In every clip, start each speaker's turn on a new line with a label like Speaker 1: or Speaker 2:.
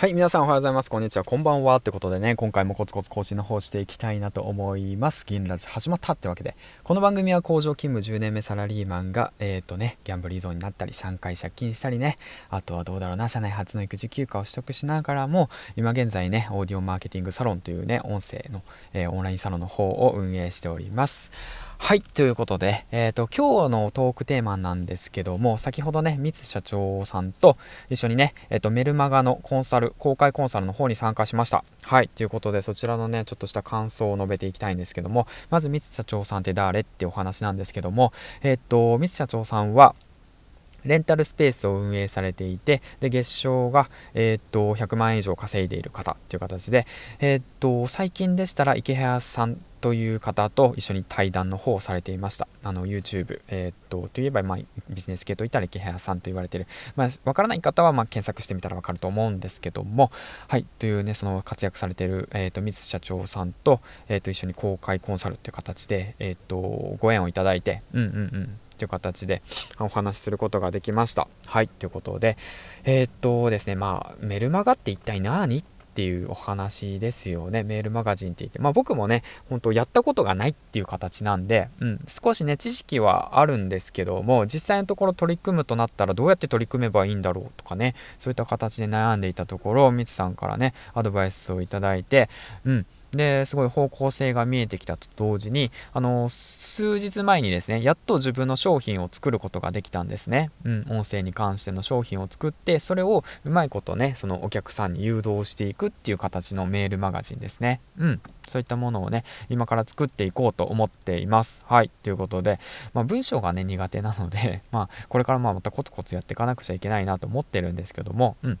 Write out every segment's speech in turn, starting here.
Speaker 1: はい、皆さんおはようございます。こんにちは。こんばんは。ってことでね、今回もコツコツ更新の方していきたいなと思います。銀ラジ始まったってわけで、この番組は工場勤務10年目サラリーマンが、えっ、ー、とね、ギャンブル依存になったり、3回借金したりね、あとはどうだろうな、社内初の育児休暇を取得しながらも、今現在ね、オーディオマーケティングサロンというね、音声の、えー、オンラインサロンの方を運営しております。はい、ということで、えっ、ー、と、今日のトークテーマなんですけども、先ほどね、三津社長さんと一緒にね、えっ、ー、と、メルマガのコンサル、公開コンサルの方に参加しました。はい、ということで、そちらのね、ちょっとした感想を述べていきたいんですけども、まず三津社長さんって誰ってお話なんですけども、えっ、ー、と、三津社長さんは、レンタルスペースを運営されていて、で、月賞が、えー、っと、100万円以上稼いでいる方っていう形で、えー、っと、最近でしたら、池早さんという方と一緒に対談の方をされていました。あの、YouTube、えー、っと、といえば、まあ、ビジネス系といったら池早さんと言われている。まあ、わからない方は、まあ、検索してみたらわかると思うんですけども、はい、というね、その活躍されている、えっと、水社長さんと、えっと、一緒に公開コンサルっていう形で、えっと、ご縁をいただいて、うんうんうん。という形でお話しすることができました。はい、ということで、え、っとですね、まあ、メルマガって一体何？っっていうお話ですよね。メールマガジンって言って。まあ僕もね、本当やったことがないっていう形なんで、うん、少しね、知識はあるんですけども、実際のところ取り組むとなったらどうやって取り組めばいいんだろうとかね、そういった形で悩んでいたところ、ミツさんからね、アドバイスをいただいて、うん、ですごい方向性が見えてきたと同時にあの数日前にですねやっと自分の商品を作ることができたんですね、うん、音声に関しての商品を作ってそれをうまいことねそのお客さんに誘導していくっていう形のメールマガジンですね。うんそういったものをね今から作っていこうと思っています。はいということで、まあ、文章がね苦手なので まあこれからまあまたコツコツやっていかなくちゃいけないなと思ってるんですけどもうん。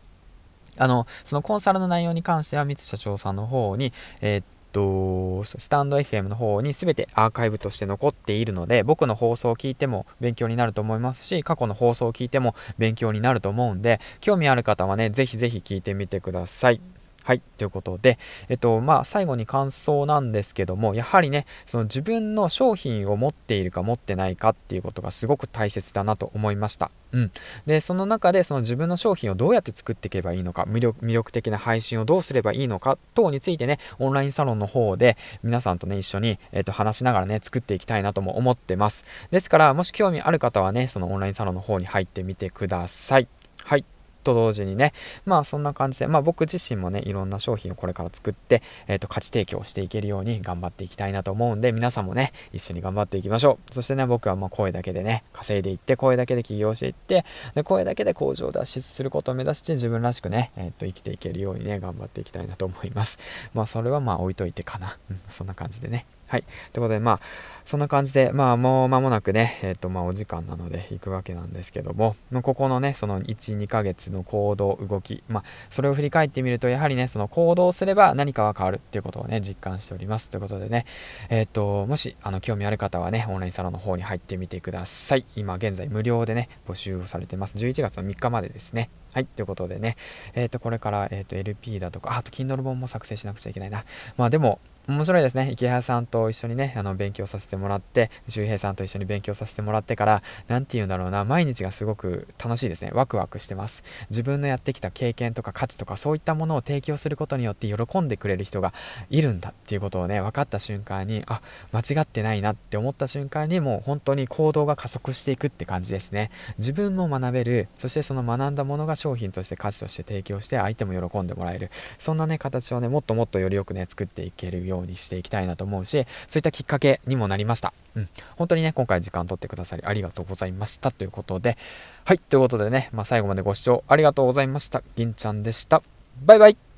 Speaker 1: あの、そのコンサルの内容に関しては、三津社長さんの方に、えー、っと、スタンド FM の方に全てアーカイブとして残っているので、僕の放送を聞いても勉強になると思いますし、過去の放送を聞いても勉強になると思うんで、興味ある方はね、ぜひぜひ聞いてみてください。はい。ということで、えっと、まあ、最後に感想なんですけども、やはりね、その自分の商品を持っているか持ってないかっていうことがすごく大切だなと思いました。うん。で、その中で、その自分の商品をどうやって作っていけばいいのか、魅力魅力的な配信をどうすればいいのか等についてね、オンラインサロンの方で皆さんとね、一緒に、えっと、話しながらね、作っていきたいなとも思ってます。ですから、もし興味ある方はね、そのオンラインサロンの方に入ってみてください。はい。と同時にね、まあそんな感じで、まあ僕自身もね、いろんな商品をこれから作って、えっ、ー、と、価値提供していけるように頑張っていきたいなと思うんで、皆さんもね、一緒に頑張っていきましょう。そしてね、僕はもう声だけでね、稼いでいって、声だけで起業していって、で声だけで工場を脱出することを目指して自分らしくね、えっ、ー、と、生きていけるようにね、頑張っていきたいなと思います。まあそれはまあ置いといてかな。うん、そんな感じでね。はい。ということで、まあ、そんな感じで、まあ、もう間もなくね、えっ、ー、と、まあ、お時間なので行くわけなんですけども、ここのね、その1、2ヶ月の行動、動き、まあ、それを振り返ってみると、やはりね、その行動すれば何かが変わるっていうことをね、実感しております。ということでね、えっ、ー、と、もし、あの、興味ある方はね、オンラインサロンの方に入ってみてください。今、現在無料でね、募集をされてます。11月の3日までですね。はい。ということでね、えっ、ー、と、これから、えっ、と、LP だとか、あと、Kindle 本も作成しなくちゃいけないな。まあ、でも、面白いですね。池原さんと一緒にね、あの、勉強させてもらって、周平さんと一緒に勉強させてもらってから、なんて言うんだろうな、毎日がすごく楽しいですね。ワクワクしてます。自分のやってきた経験とか価値とか、そういったものを提供することによって喜んでくれる人がいるんだっていうことをね、分かった瞬間に、あ、間違ってないなって思った瞬間に、もう本当に行動が加速していくって感じですね。自分も学べる、そしてその学んだものが商品として価値として提供して、相手も喜んでもらえる。そんなね、形をね、もっともっとよりよくね、作っていけるようにしていきたいなと思うし、そういったきっかけにもなりました。うん。本当にね、今回時間取ってくださりありがとうございましたということで、はい、ということでね、まあ、最後までご視聴ありがとうございました。銀ちゃんでした。バイバイ